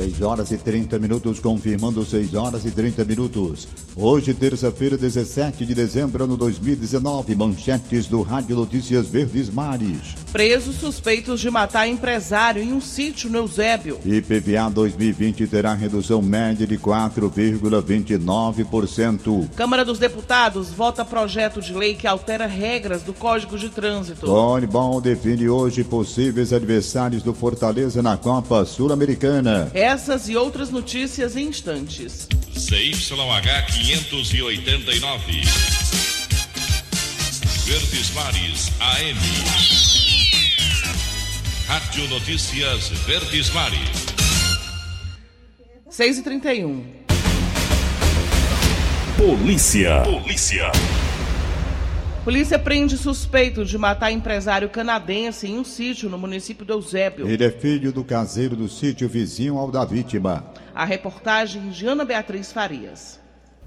6 horas e 30 minutos, confirmando 6 horas e 30 minutos. Hoje, terça-feira, 17 de dezembro, ano 2019, manchetes do Rádio Notícias Verdes Mares. Presos suspeitos de matar empresário em um sítio no Eusébio. IPVA 2020 terá redução média de 4,29%. Câmara dos Deputados vota projeto de lei que altera regras do Código de Trânsito. Bom define hoje possíveis adversários do Fortaleza na Copa Sul-Americana. Essas e outras notícias em instantes. CYH 589. Verdes Mares AM. Rádio Notícias Verdes Mares. 6 e 31 Polícia. Polícia. Polícia prende suspeito de matar empresário canadense em um sítio no município do Eusébio. Ele é filho do caseiro do sítio vizinho ao da vítima. A reportagem de Ana Beatriz Farias.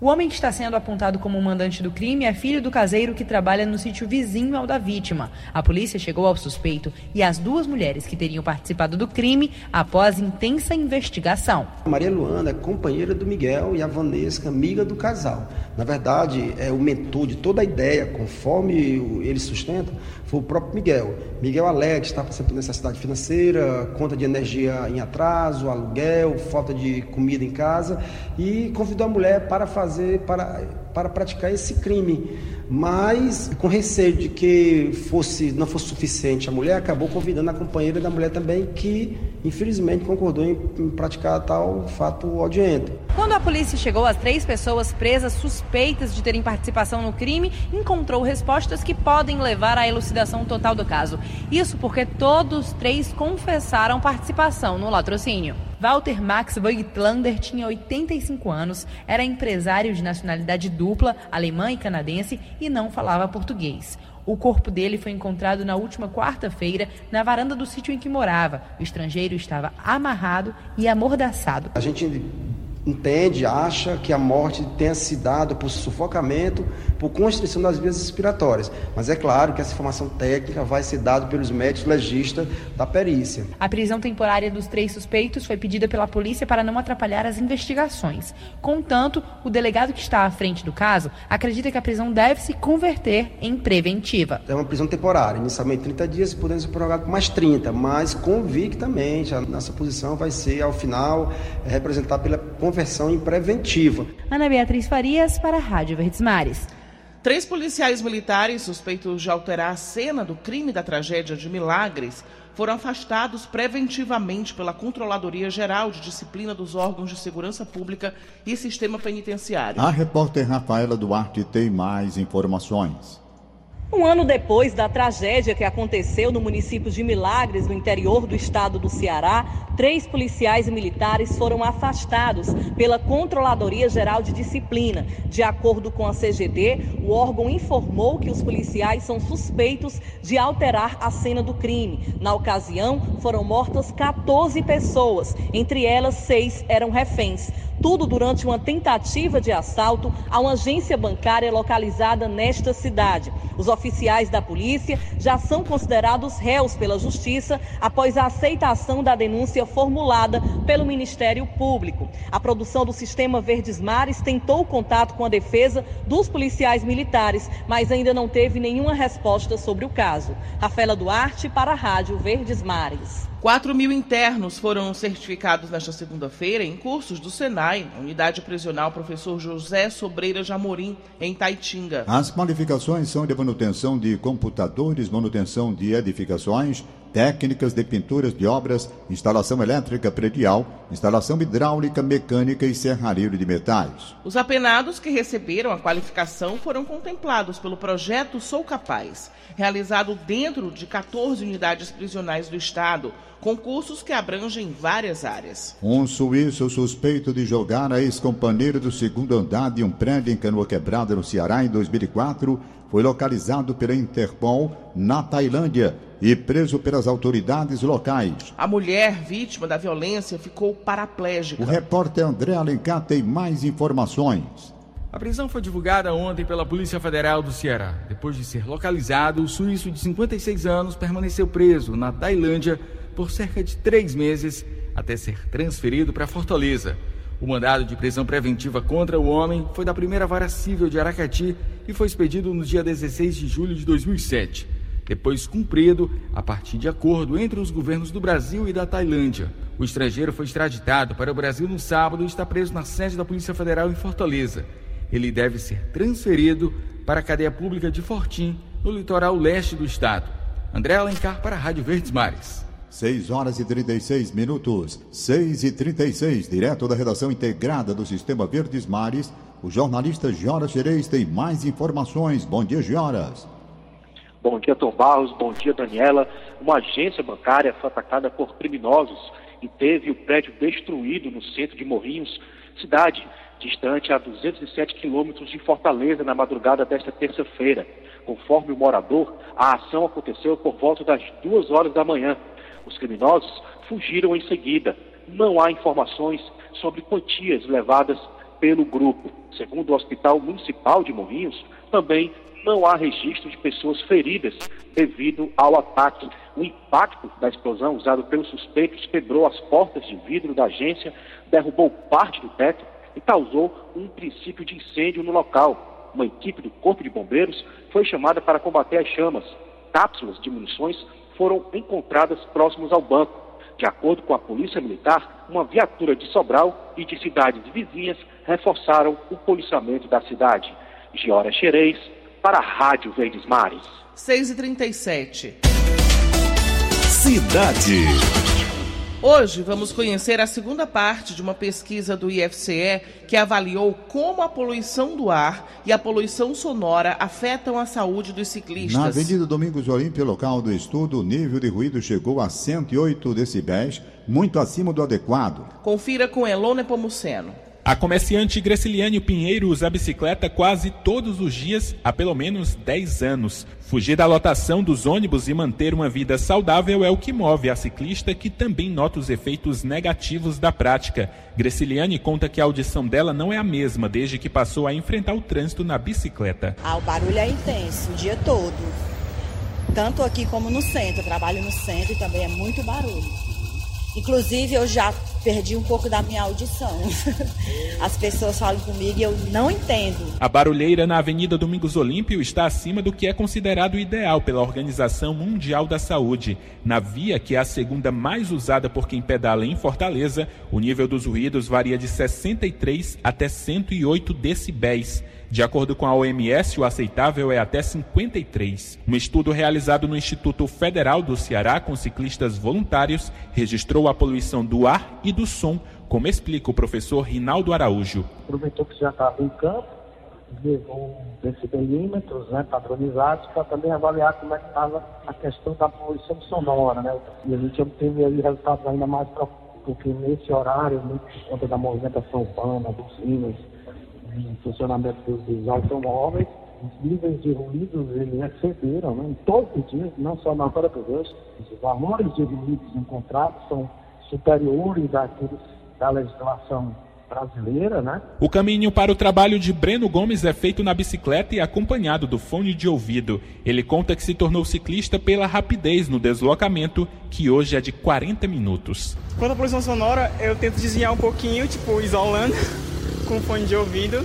O homem que está sendo apontado como mandante do crime é filho do caseiro que trabalha no sítio vizinho ao da vítima. A polícia chegou ao suspeito e às duas mulheres que teriam participado do crime após intensa investigação. A Maria Luana é companheira do Miguel e a Vanesca, amiga do casal. Na verdade, é o mentor de toda a ideia, conforme ele sustenta, foi o próprio Miguel. Miguel que está passando por necessidade financeira, conta de energia em atraso, aluguel, falta de comida em casa e convidou a mulher para fazer, para, para praticar esse crime. Mas, com receio de que fosse, não fosse suficiente a mulher, acabou convidando a companheira da mulher também, que infelizmente concordou em, em praticar tal fato odiento. Quando a polícia chegou, as três pessoas presas suspeitas de terem participação no crime encontrou respostas que podem levar à elucidação total do caso. Isso porque todos três confessaram participação no latrocínio. Walter Max Voigtlander tinha 85 anos, era empresário de nacionalidade dupla, alemã e canadense, e não falava português. O corpo dele foi encontrado na última quarta-feira na varanda do sítio em que morava. O estrangeiro estava amarrado e amordaçado. A gente entende, acha que a morte tenha se dado por sufocamento, por constrição das vias respiratórias. Mas é claro que essa informação técnica vai ser dada pelos médicos legistas da perícia. A prisão temporária dos três suspeitos foi pedida pela polícia para não atrapalhar as investigações. Contanto, o delegado que está à frente do caso acredita que a prisão deve se converter em preventiva. É uma prisão temporária, inicialmente 30 dias, podendo ser prorrogado por mais 30, mas convictamente a nossa posição vai ser, ao final, representar pela conversão em preventiva. Ana Beatriz Farias para a Rádio Verdes Mares. Três policiais militares suspeitos de alterar a cena do crime da tragédia de Milagres foram afastados preventivamente pela Controladoria Geral de Disciplina dos Órgãos de Segurança Pública e Sistema Penitenciário. A repórter Rafaela Duarte tem mais informações. Um ano depois da tragédia que aconteceu no município de Milagres, no interior do estado do Ceará, três policiais militares foram afastados pela Controladoria Geral de Disciplina. De acordo com a CGD, o órgão informou que os policiais são suspeitos de alterar a cena do crime. Na ocasião, foram mortas 14 pessoas, entre elas, seis eram reféns. Tudo durante uma tentativa de assalto a uma agência bancária localizada nesta cidade. Os oficiais da polícia já são considerados réus pela justiça após a aceitação da denúncia formulada pelo Ministério Público. A produção do sistema Verdes Mares tentou contato com a defesa dos policiais militares, mas ainda não teve nenhuma resposta sobre o caso. Rafaela Duarte para a Rádio Verdes Mares. 4 mil internos foram certificados nesta segunda-feira em cursos do Senai, Unidade Prisional Professor José Sobreira Jamorim, em Taitinga. As qualificações são de manutenção de computadores, manutenção de edificações, técnicas de pinturas de obras, instalação elétrica predial, instalação hidráulica, mecânica e serralheiro de metais. Os apenados que receberam a qualificação foram contemplados pelo projeto Sou Capaz, realizado dentro de 14 unidades prisionais do Estado, concursos que abrangem várias áreas. Um suíço suspeito de jogar a ex-companheira do segundo andar de um prédio em Canoa Quebrada, no Ceará, em 2004, foi localizado pela Interpol na Tailândia e preso pelas autoridades locais. A mulher vítima da violência ficou paraplégica. O repórter André Alencar tem mais informações. A prisão foi divulgada ontem pela Polícia Federal do Ceará. Depois de ser localizado, o suíço de 56 anos permaneceu preso na Tailândia por cerca de três meses até ser transferido para Fortaleza. O mandado de prisão preventiva contra o homem foi da primeira vara civil de Aracati e foi expedido no dia 16 de julho de 2007 depois cumprido a partir de acordo entre os governos do Brasil e da Tailândia. O estrangeiro foi extraditado para o Brasil no sábado e está preso na sede da Polícia Federal em Fortaleza. Ele deve ser transferido para a cadeia pública de Fortim, no litoral leste do estado. André Alencar para a Rádio Verdes Mares. 6 horas e 36 minutos, 6 e 36, direto da redação integrada do Sistema Verdes Mares, o jornalista Joras Xerez tem mais informações. Bom dia, Joras. Bom dia, Tom Barros. Bom dia, Daniela. Uma agência bancária foi atacada por criminosos e teve o prédio destruído no centro de Morrinhos, cidade distante a 207 quilômetros de Fortaleza, na madrugada desta terça-feira. Conforme o morador, a ação aconteceu por volta das duas horas da manhã. Os criminosos fugiram em seguida. Não há informações sobre quantias levadas pelo grupo. Segundo o Hospital Municipal de Morrinhos, também não há registro de pessoas feridas devido ao ataque. O impacto da explosão usado pelos suspeitos quebrou as portas de vidro da agência, derrubou parte do teto e causou um princípio de incêndio no local. Uma equipe do Corpo de Bombeiros foi chamada para combater as chamas. Cápsulas de munições foram encontradas próximos ao banco. De acordo com a Polícia Militar, uma viatura de Sobral e de cidades vizinhas reforçaram o policiamento da cidade. Giora Xerez, para a Rádio Verdes Mares. 6h37. Cidade. Hoje vamos conhecer a segunda parte de uma pesquisa do IFCE que avaliou como a poluição do ar e a poluição sonora afetam a saúde dos ciclistas. Na Avenida Domingos Olímpio, local do estudo, o nível de ruído chegou a 108 decibéis, muito acima do adequado. Confira com Elon Nepomuceno. A comerciante Graciliane Pinheiro usa a bicicleta quase todos os dias há pelo menos 10 anos. Fugir da lotação dos ônibus e manter uma vida saudável é o que move a ciclista, que também nota os efeitos negativos da prática. Graciliane conta que a audição dela não é a mesma desde que passou a enfrentar o trânsito na bicicleta. Ah, o barulho é intenso o dia todo. Tanto aqui como no centro. Eu trabalho no centro e também é muito barulho. Inclusive, eu já perdi um pouco da minha audição. As pessoas falam comigo e eu não entendo. A barulheira na Avenida Domingos Olímpio está acima do que é considerado ideal pela Organização Mundial da Saúde. Na via, que é a segunda mais usada por quem pedala em Fortaleza, o nível dos ruídos varia de 63 até 108 decibéis. De acordo com a OMS, o aceitável é até 53. Um estudo realizado no Instituto Federal do Ceará com ciclistas voluntários registrou a poluição do ar e do som, como explica o professor Rinaldo Araújo. Aproveitou que já estava em campo, levou decibelímetros né, padronizados para também avaliar como é que estava a questão da poluição sonora. Né? E a gente obteve aí resultados ainda mais porque nesse horário, muito por conta da movimentação urbana, de funcionamento dos, automóveis, os níveis de ruídos eles excederam né, em todos os dias, não só na hora do rosto. Os valores de ruídos encontrados são superiores àqueles da legislação brasileira, né? O caminho para o trabalho de Breno Gomes é feito na bicicleta e acompanhado do fone de ouvido. Ele conta que se tornou ciclista pela rapidez no deslocamento, que hoje é de 40 minutos. Quanto à poluição sonora, eu tento desviar um pouquinho, tipo, isolando com fone de ouvido.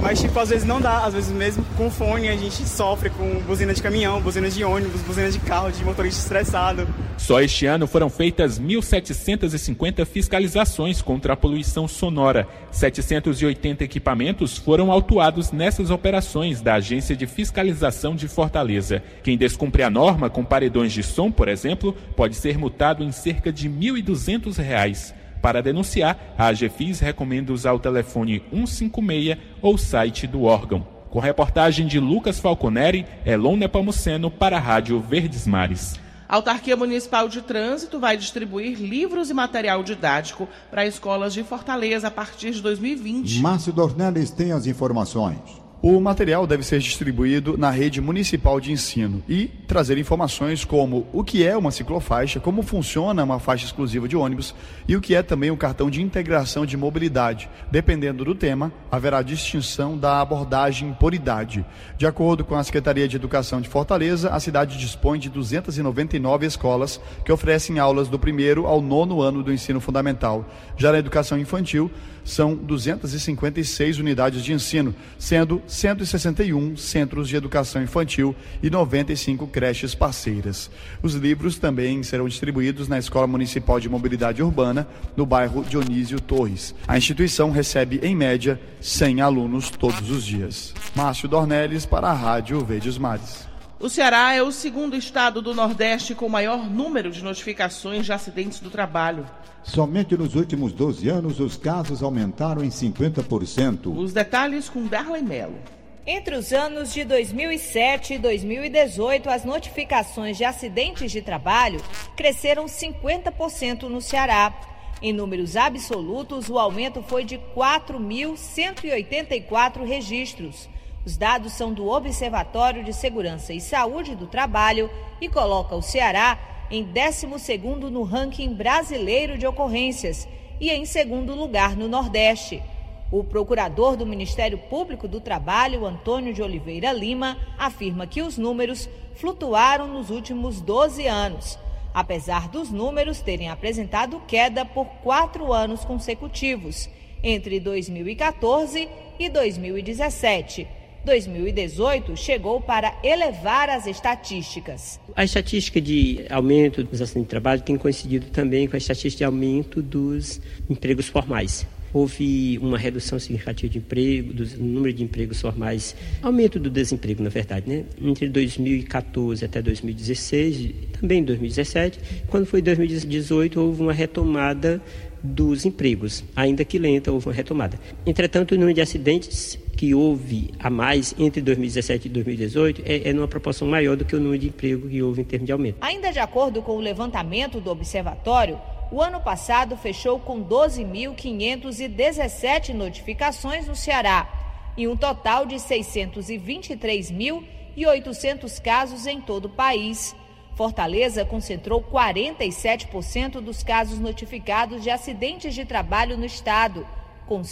Mas, tipo, às vezes não dá. Às vezes mesmo com fone a gente sofre com buzina de caminhão, buzina de ônibus, buzina de carro, de motorista estressado. Só este ano foram feitas 1.750 fiscalizações contra a poluição sonora. 780 equipamentos foram autuados nessas operações da Agência de Fiscalização de Fortaleza. Quem descumpre a norma com paredões de som, por exemplo, pode ser multado em cerca de R$ 1.200. Para denunciar, a AGFIS recomenda usar o telefone 156 ou site do órgão. Com reportagem de Lucas Falconeri, Elon Nepomuceno para a Rádio Verdes Mares. A Autarquia Municipal de Trânsito vai distribuir livros e material didático para escolas de Fortaleza a partir de 2020. Márcio Dornelles tem as informações. O material deve ser distribuído na rede municipal de ensino e trazer informações como o que é uma ciclofaixa, como funciona uma faixa exclusiva de ônibus e o que é também o um cartão de integração de mobilidade. Dependendo do tema, haverá distinção da abordagem por idade. De acordo com a Secretaria de Educação de Fortaleza, a cidade dispõe de 299 escolas que oferecem aulas do primeiro ao nono ano do ensino fundamental. Já na educação infantil, são 256 unidades de ensino, sendo 161 centros de educação infantil e 95 creches parceiras. Os livros também serão distribuídos na Escola Municipal de Mobilidade Urbana, no bairro Dionísio Torres. A instituição recebe, em média, 100 alunos todos os dias. Márcio Dornelles para a Rádio Verdes Mares. O Ceará é o segundo estado do Nordeste com maior número de notificações de acidentes do trabalho. Somente nos últimos 12 anos os casos aumentaram em 50%. Os detalhes com Darley Mello. Entre os anos de 2007 e 2018, as notificações de acidentes de trabalho cresceram 50% no Ceará. Em números absolutos, o aumento foi de 4.184 registros. Os dados são do Observatório de Segurança e Saúde do Trabalho e coloca o Ceará em 12º no ranking brasileiro de ocorrências e em segundo lugar no Nordeste. O procurador do Ministério Público do Trabalho, Antônio de Oliveira Lima, afirma que os números flutuaram nos últimos 12 anos, apesar dos números terem apresentado queda por quatro anos consecutivos, entre 2014 e 2017 2018 chegou para elevar as estatísticas. A estatística de aumento dos acidentes de trabalho tem coincidido também com a estatística de aumento dos empregos formais. Houve uma redução significativa de emprego, do número de empregos formais, aumento do desemprego, na verdade, né? Entre 2014 até 2016, também 2017, quando foi 2018, houve uma retomada dos empregos, ainda que lenta, houve uma retomada. Entretanto, o número de acidentes que houve a mais entre 2017 e 2018 é, é numa proporção maior do que o número de emprego que houve em termos de aumento. Ainda de acordo com o levantamento do observatório, o ano passado fechou com 12.517 notificações no Ceará e um total de 623.800 casos em todo o país. Fortaleza concentrou 47% dos casos notificados de acidentes de trabalho no estado, com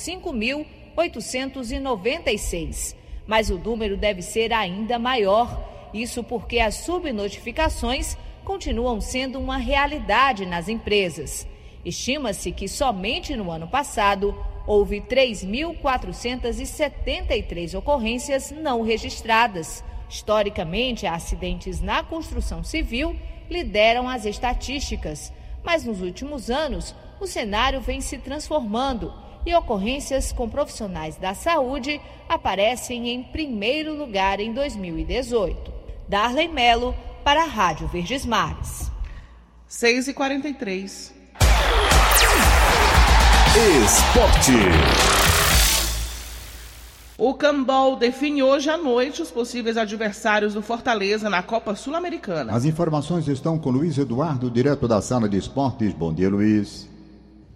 5.896. Mas o número deve ser ainda maior. Isso porque as subnotificações continuam sendo uma realidade nas empresas. Estima-se que somente no ano passado houve 3.473 ocorrências não registradas Historicamente, acidentes na construção civil lideram as estatísticas, mas nos últimos anos o cenário vem se transformando e ocorrências com profissionais da saúde aparecem em primeiro lugar em 2018. Darley Melo para a Rádio Verdes Mares. 6 e 43 Esporte. O Cambol define hoje à noite os possíveis adversários do Fortaleza na Copa Sul-Americana. As informações estão com Luiz Eduardo, direto da sala de esportes. Bom dia, Luiz.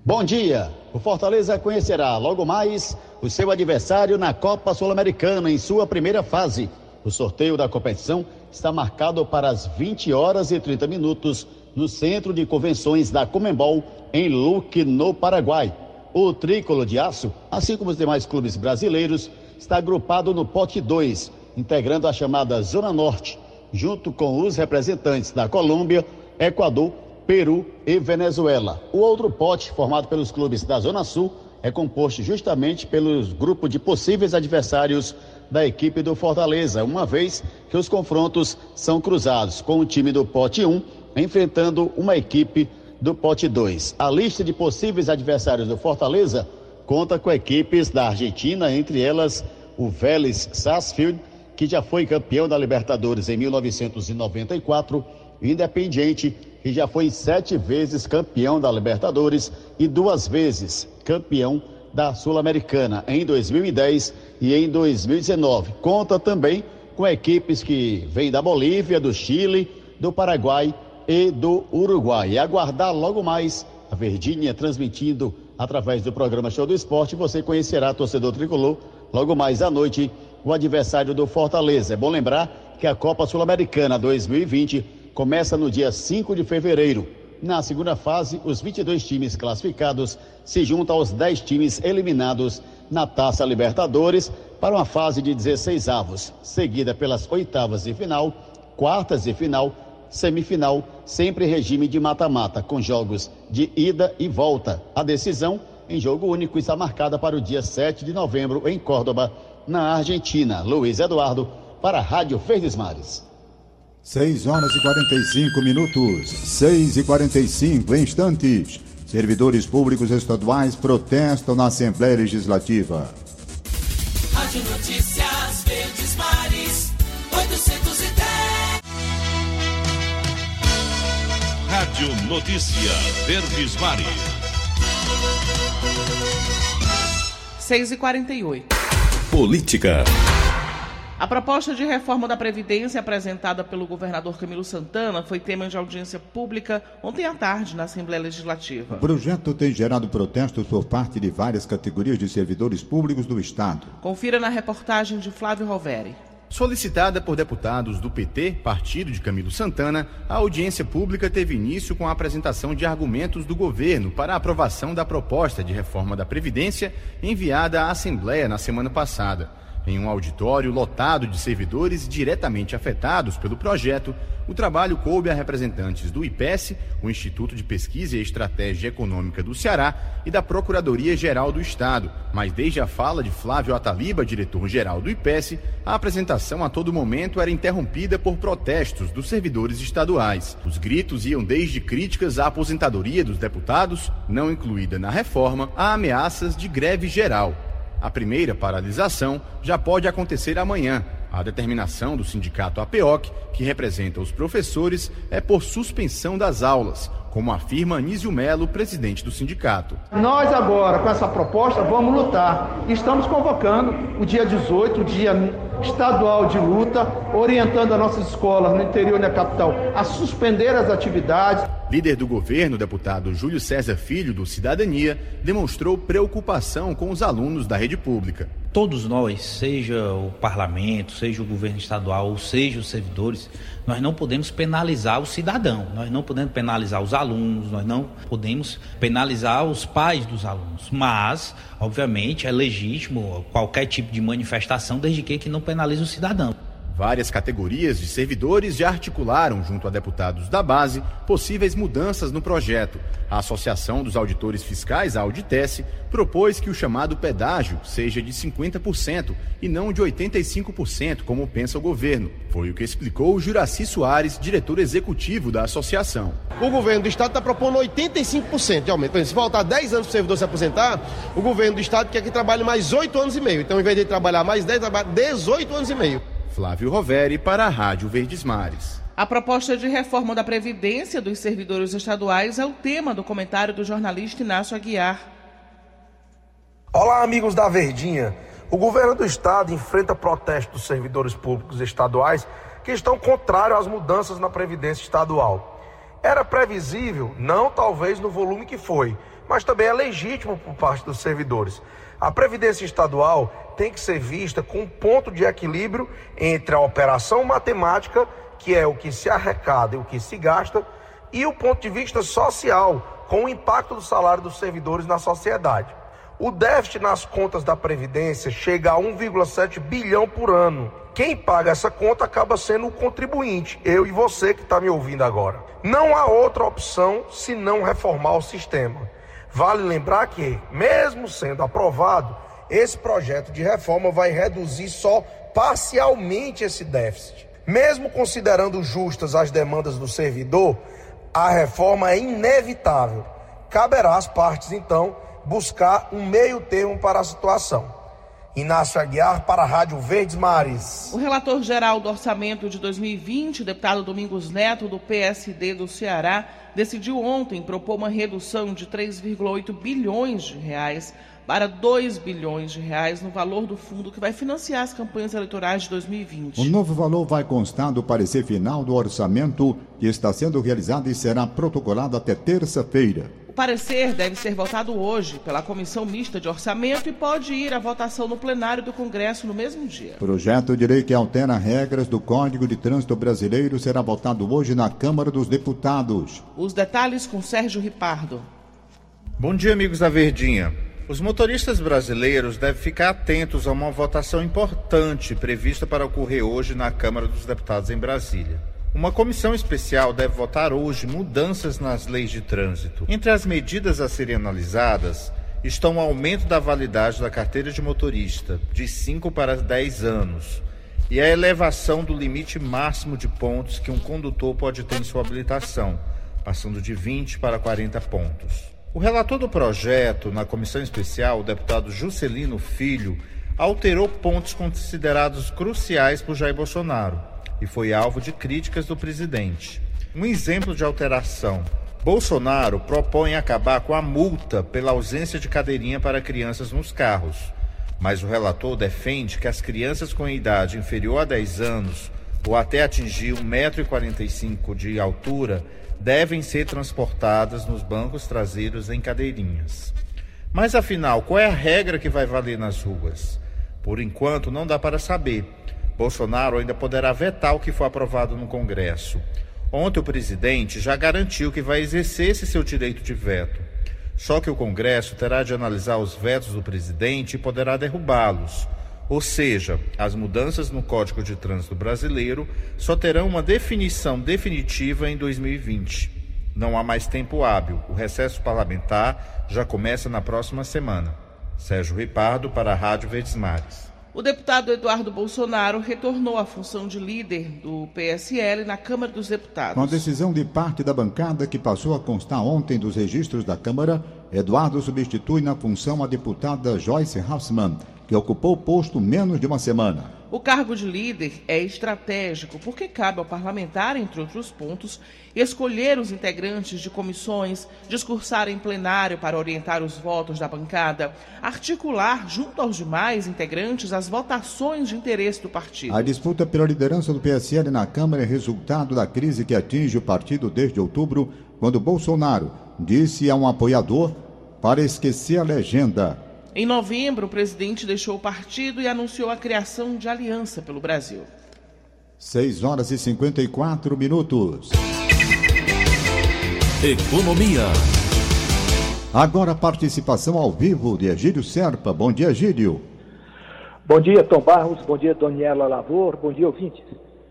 Bom dia. O Fortaleza conhecerá logo mais o seu adversário na Copa Sul-Americana em sua primeira fase. O sorteio da competição está marcado para as 20 horas e 30 minutos no Centro de Convenções da Comembol, em Luque, no Paraguai. O Tricolor de Aço, assim como os demais clubes brasileiros, está agrupado no pote 2, integrando a chamada Zona Norte, junto com os representantes da Colômbia, Equador, Peru e Venezuela. O outro pote, formado pelos clubes da Zona Sul, é composto justamente pelos grupos de possíveis adversários da equipe do Fortaleza, uma vez que os confrontos são cruzados com o time do pote 1 enfrentando uma equipe do pote 2. A lista de possíveis adversários do Fortaleza conta com equipes da Argentina, entre elas o Vélez Sarsfield, que já foi campeão da Libertadores em 1994, o Independiente, que já foi sete vezes campeão da Libertadores e duas vezes campeão da Sul-Americana em 2010 e em 2019. Conta também com equipes que vêm da Bolívia, do Chile, do Paraguai e do Uruguai. E aguardar logo mais a Verdinha transmitindo através do programa Show do Esporte. Você conhecerá, torcedor tricolor, logo mais à noite, o adversário do Fortaleza. É bom lembrar que a Copa Sul-Americana 2020 começa no dia 5 de fevereiro. Na segunda fase, os 22 times classificados se juntam aos 10 times eliminados na Taça Libertadores para uma fase de 16 avos, seguida pelas oitavas de final, quartas de final, semifinal, sempre em regime de mata-mata, com jogos de ida e volta. A decisão em jogo único está marcada para o dia 7 de novembro em Córdoba, na Argentina. Luiz Eduardo, para a Rádio Verdes Mares. 6 horas e 45 minutos, 6 e 45 instantes. Servidores públicos estaduais protestam na Assembleia Legislativa. Rádio Notícias Verdes Mares, 810. Rádio Notícia Verdes Mares. 6 e 48 Política. A proposta de reforma da Previdência apresentada pelo governador Camilo Santana foi tema de audiência pública ontem à tarde na Assembleia Legislativa. O projeto tem gerado protestos por parte de várias categorias de servidores públicos do Estado. Confira na reportagem de Flávio Roveri. Solicitada por deputados do PT, partido de Camilo Santana, a audiência pública teve início com a apresentação de argumentos do governo para a aprovação da proposta de reforma da Previdência enviada à Assembleia na semana passada. Em um auditório lotado de servidores diretamente afetados pelo projeto, o trabalho coube a representantes do IPES, o Instituto de Pesquisa e Estratégia Econômica do Ceará, e da Procuradoria-Geral do Estado. Mas desde a fala de Flávio Ataliba, diretor-geral do IPES, a apresentação a todo momento era interrompida por protestos dos servidores estaduais. Os gritos iam desde críticas à aposentadoria dos deputados, não incluída na reforma, a ameaças de greve geral. A primeira paralisação já pode acontecer amanhã. A determinação do sindicato APOC, que representa os professores, é por suspensão das aulas, como afirma Anísio Melo, presidente do sindicato. Nós agora, com essa proposta, vamos lutar. Estamos convocando o dia 18, o dia estadual de luta, orientando as nossas escolas no interior e na capital a suspender as atividades. Líder do governo, deputado Júlio César Filho, do Cidadania, demonstrou preocupação com os alunos da rede pública. Todos nós, seja o parlamento, seja o governo estadual, ou seja os servidores, nós não podemos penalizar o cidadão, nós não podemos penalizar os alunos, nós não podemos penalizar os pais dos alunos. Mas, obviamente, é legítimo qualquer tipo de manifestação, desde que, que não penalize o cidadão. Várias categorias de servidores já articularam, junto a deputados da base, possíveis mudanças no projeto. A Associação dos Auditores Fiscais, a Auditesse, propôs que o chamado pedágio seja de 50% e não de 85%, como pensa o governo. Foi o que explicou o Juraci Soares, diretor executivo da associação. O governo do estado está propondo 85% de aumento. Se faltar 10 anos para o servidor se aposentar, o governo do estado quer que trabalhe mais 8 anos e meio. Então, em vez de trabalhar mais 10, trabalha 18 anos e meio. Flávio Roveri para a Rádio Verdes Mares. A proposta de reforma da Previdência dos servidores estaduais é o tema do comentário do jornalista Inácio Aguiar. Olá, amigos da Verdinha. O governo do estado enfrenta protestos dos servidores públicos estaduais que estão contrários às mudanças na Previdência estadual. Era previsível, não talvez no volume que foi, mas também é legítimo por parte dos servidores. A Previdência estadual tem que ser vista com um ponto de equilíbrio entre a operação matemática, que é o que se arrecada e o que se gasta, e o ponto de vista social, com o impacto do salário dos servidores na sociedade. O déficit nas contas da Previdência chega a 1,7 bilhão por ano. Quem paga essa conta acaba sendo o contribuinte, eu e você que está me ouvindo agora. Não há outra opção senão reformar o sistema. Vale lembrar que, mesmo sendo aprovado, esse projeto de reforma vai reduzir só parcialmente esse déficit. Mesmo considerando justas as demandas do servidor, a reforma é inevitável. Caberá às partes, então, buscar um meio termo para a situação. Inácio Aguiar para a Rádio Verdes Mares. O relator geral do orçamento de 2020, deputado Domingos Neto, do PSD do Ceará, decidiu ontem propor uma redução de 3,8 bilhões de reais para 2 bilhões de reais no valor do fundo que vai financiar as campanhas eleitorais de 2020. O novo valor vai constar do parecer final do orçamento que está sendo realizado e será protocolado até terça-feira. O parecer deve ser votado hoje pela Comissão Mista de Orçamento e pode ir à votação no plenário do Congresso no mesmo dia. Projeto de lei que altera regras do Código de Trânsito Brasileiro será votado hoje na Câmara dos Deputados. Os detalhes com Sérgio Ripardo. Bom dia, amigos da Verdinha. Os motoristas brasileiros devem ficar atentos a uma votação importante prevista para ocorrer hoje na Câmara dos Deputados em Brasília. Uma comissão especial deve votar hoje mudanças nas leis de trânsito. Entre as medidas a serem analisadas estão o aumento da validade da carteira de motorista, de 5 para 10 anos, e a elevação do limite máximo de pontos que um condutor pode ter em sua habilitação, passando de 20 para 40 pontos. O relator do projeto na comissão especial, o deputado Juscelino Filho, alterou pontos considerados cruciais por Jair Bolsonaro e foi alvo de críticas do presidente. Um exemplo de alteração: Bolsonaro propõe acabar com a multa pela ausência de cadeirinha para crianças nos carros, mas o relator defende que as crianças com idade inferior a 10 anos ou até atingir 1,45m de altura devem ser transportadas nos bancos traseiros em cadeirinhas. Mas afinal, qual é a regra que vai valer nas ruas? Por enquanto, não dá para saber. Bolsonaro ainda poderá vetar o que for aprovado no Congresso. Ontem, o presidente já garantiu que vai exercer esse seu direito de veto. Só que o Congresso terá de analisar os vetos do presidente e poderá derrubá-los. Ou seja, as mudanças no Código de Trânsito Brasileiro só terão uma definição definitiva em 2020. Não há mais tempo hábil. O recesso parlamentar já começa na próxima semana. Sérgio Ripardo para a Rádio Verdes Mares. O deputado Eduardo Bolsonaro retornou à função de líder do PSL na Câmara dos Deputados. Com a decisão de parte da bancada que passou a constar ontem dos registros da Câmara, Eduardo substitui na função a deputada Joyce Hausmann, que ocupou o posto menos de uma semana. O cargo de líder é estratégico porque cabe ao parlamentar, entre outros pontos, escolher os integrantes de comissões, discursar em plenário para orientar os votos da bancada, articular junto aos demais integrantes as votações de interesse do partido. A disputa pela liderança do PSL na Câmara é resultado da crise que atinge o partido desde outubro, quando Bolsonaro disse a um apoiador para esquecer a legenda em novembro, o presidente deixou o partido e anunciou a criação de Aliança pelo Brasil. 6 horas e 54 minutos. Economia. Agora participação ao vivo de Egílio Serpa. Bom dia, Egílio. Bom dia, Tom Barros. Bom dia, Daniela Lavor. Bom dia, ouvintes.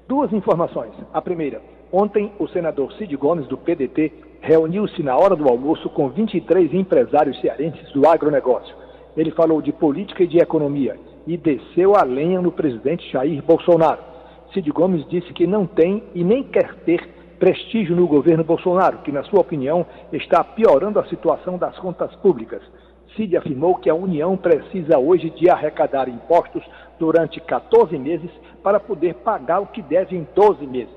Duas informações. A primeira, ontem o senador Cid Gomes, do PDT, reuniu-se na hora do almoço com 23 empresários cearenses do agronegócio ele falou de política e de economia e desceu a lenha no presidente Jair Bolsonaro. Cid Gomes disse que não tem e nem quer ter prestígio no governo Bolsonaro, que, na sua opinião, está piorando a situação das contas públicas. Cid afirmou que a União precisa hoje de arrecadar impostos durante 14 meses para poder pagar o que deve em 12 meses.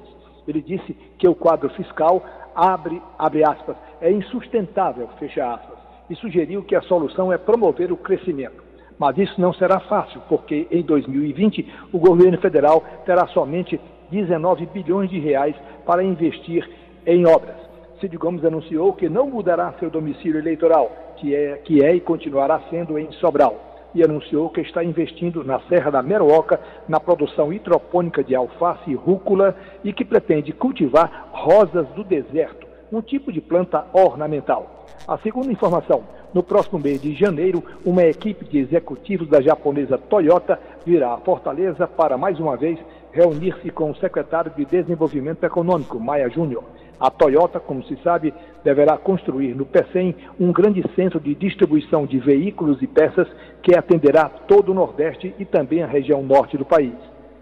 Ele disse que o quadro fiscal abre, abre aspas, é insustentável, fecha aspas e sugeriu que a solução é promover o crescimento. Mas isso não será fácil, porque em 2020 o governo federal terá somente 19 bilhões de reais para investir em obras. Cid Gomes anunciou que não mudará seu domicílio eleitoral, que é, que é e continuará sendo em Sobral, e anunciou que está investindo na Serra da Meroca na produção hidropônica de alface e rúcula e que pretende cultivar rosas do deserto, um tipo de planta ornamental. A segunda informação: No próximo mês de janeiro, uma equipe de executivos da japonesa Toyota virá a Fortaleza para, mais uma vez, reunir-se com o secretário de Desenvolvimento Econômico, Maia Júnior. A Toyota, como se sabe, deverá construir no PECEM um grande centro de distribuição de veículos e peças que atenderá todo o Nordeste e também a região norte do país.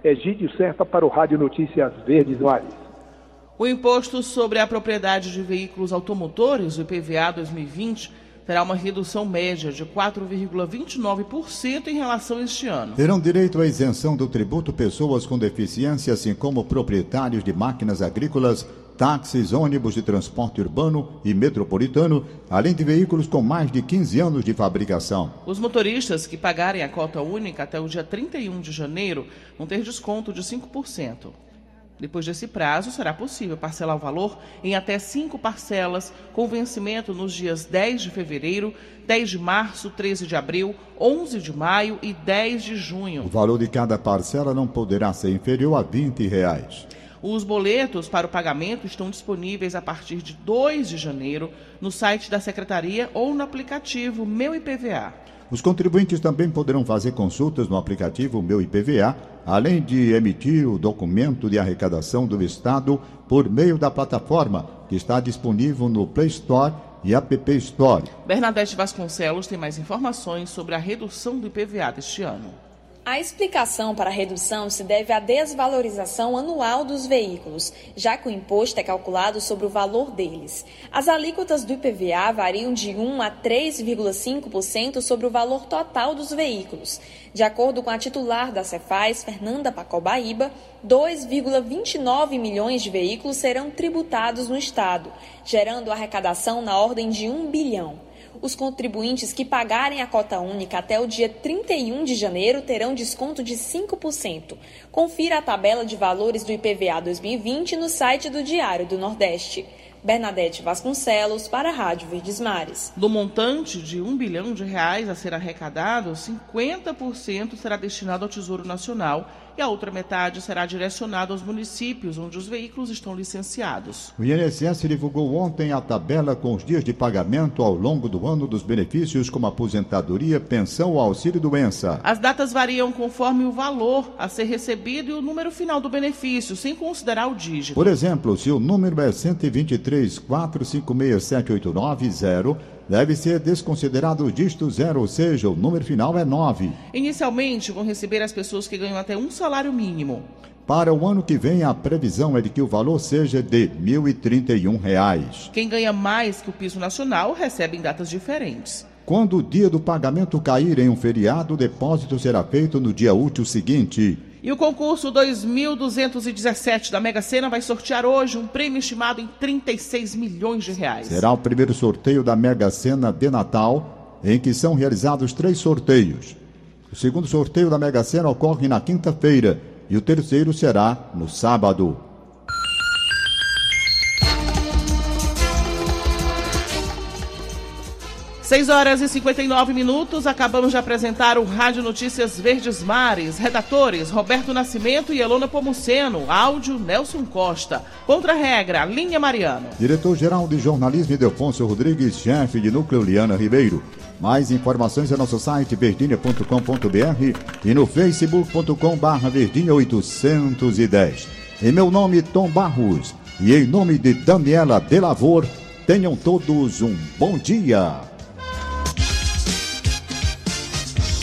Egídio Serpa para o Rádio Notícias Verdes Mares. O imposto sobre a propriedade de veículos automotores, o IPVA 2020, terá uma redução média de 4,29% em relação a este ano. Terão direito à isenção do tributo pessoas com deficiência, assim como proprietários de máquinas agrícolas, táxis, ônibus de transporte urbano e metropolitano, além de veículos com mais de 15 anos de fabricação. Os motoristas que pagarem a cota única até o dia 31 de janeiro vão ter desconto de 5%. Depois desse prazo, será possível parcelar o valor em até cinco parcelas, com vencimento nos dias 10 de fevereiro, 10 de março, 13 de abril, 11 de maio e 10 de junho. O valor de cada parcela não poderá ser inferior a 20 reais. Os boletos para o pagamento estão disponíveis a partir de 2 de janeiro no site da Secretaria ou no aplicativo Meu IPVA. Os contribuintes também poderão fazer consultas no aplicativo Meu IPVA, além de emitir o documento de arrecadação do Estado por meio da plataforma, que está disponível no Play Store e App Store. Bernadette Vasconcelos tem mais informações sobre a redução do IPVA deste ano. A explicação para a redução se deve à desvalorização anual dos veículos, já que o imposto é calculado sobre o valor deles. As alíquotas do IPVA variam de 1 a 3,5% sobre o valor total dos veículos. De acordo com a titular da Cefaz, Fernanda Pacobaíba, 2,29 milhões de veículos serão tributados no estado, gerando arrecadação na ordem de 1 bilhão. Os contribuintes que pagarem a cota única até o dia 31 de janeiro terão desconto de 5%. Confira a tabela de valores do IPVA 2020 no site do Diário do Nordeste. Bernadette Vasconcelos para a Rádio Verdes Mares. Do montante de um bilhão de reais a ser arrecadado, 50% será destinado ao Tesouro Nacional e a outra metade será direcionada aos municípios onde os veículos estão licenciados. O INSS divulgou ontem a tabela com os dias de pagamento ao longo do ano dos benefícios como aposentadoria, pensão ou auxílio-doença. As datas variam conforme o valor a ser recebido e o número final do benefício, sem considerar o dígito. Por exemplo, se o número é 123 4567890, deve ser desconsiderado o dígito zero, ou seja, o número final é 9. Inicialmente, vão receber as pessoas que ganham até um salário mínimo. Para o ano que vem, a previsão é de que o valor seja de R$ 1.031. Quem ganha mais que o piso nacional recebe em datas diferentes. Quando o dia do pagamento cair em um feriado, o depósito será feito no dia útil seguinte. E o concurso 2217 da Mega Sena vai sortear hoje um prêmio estimado em 36 milhões de reais. Será o primeiro sorteio da Mega Sena de Natal, em que são realizados três sorteios. O segundo sorteio da Mega Sena ocorre na quinta-feira e o terceiro será no sábado. Seis horas e 59 minutos, acabamos de apresentar o Rádio Notícias Verdes Mares. Redatores Roberto Nascimento e Elona Pomuceno. Áudio Nelson Costa. Contra-regra, Linha Mariano. Diretor-geral de jornalismo Delfonso Rodrigues, chefe de núcleo Liana Ribeiro. Mais informações é nosso site verdinha.com.br e no facebook.com barra verdinha 810. Em meu nome, Tom Barros, e em nome de Daniela Delavor, tenham todos um bom dia.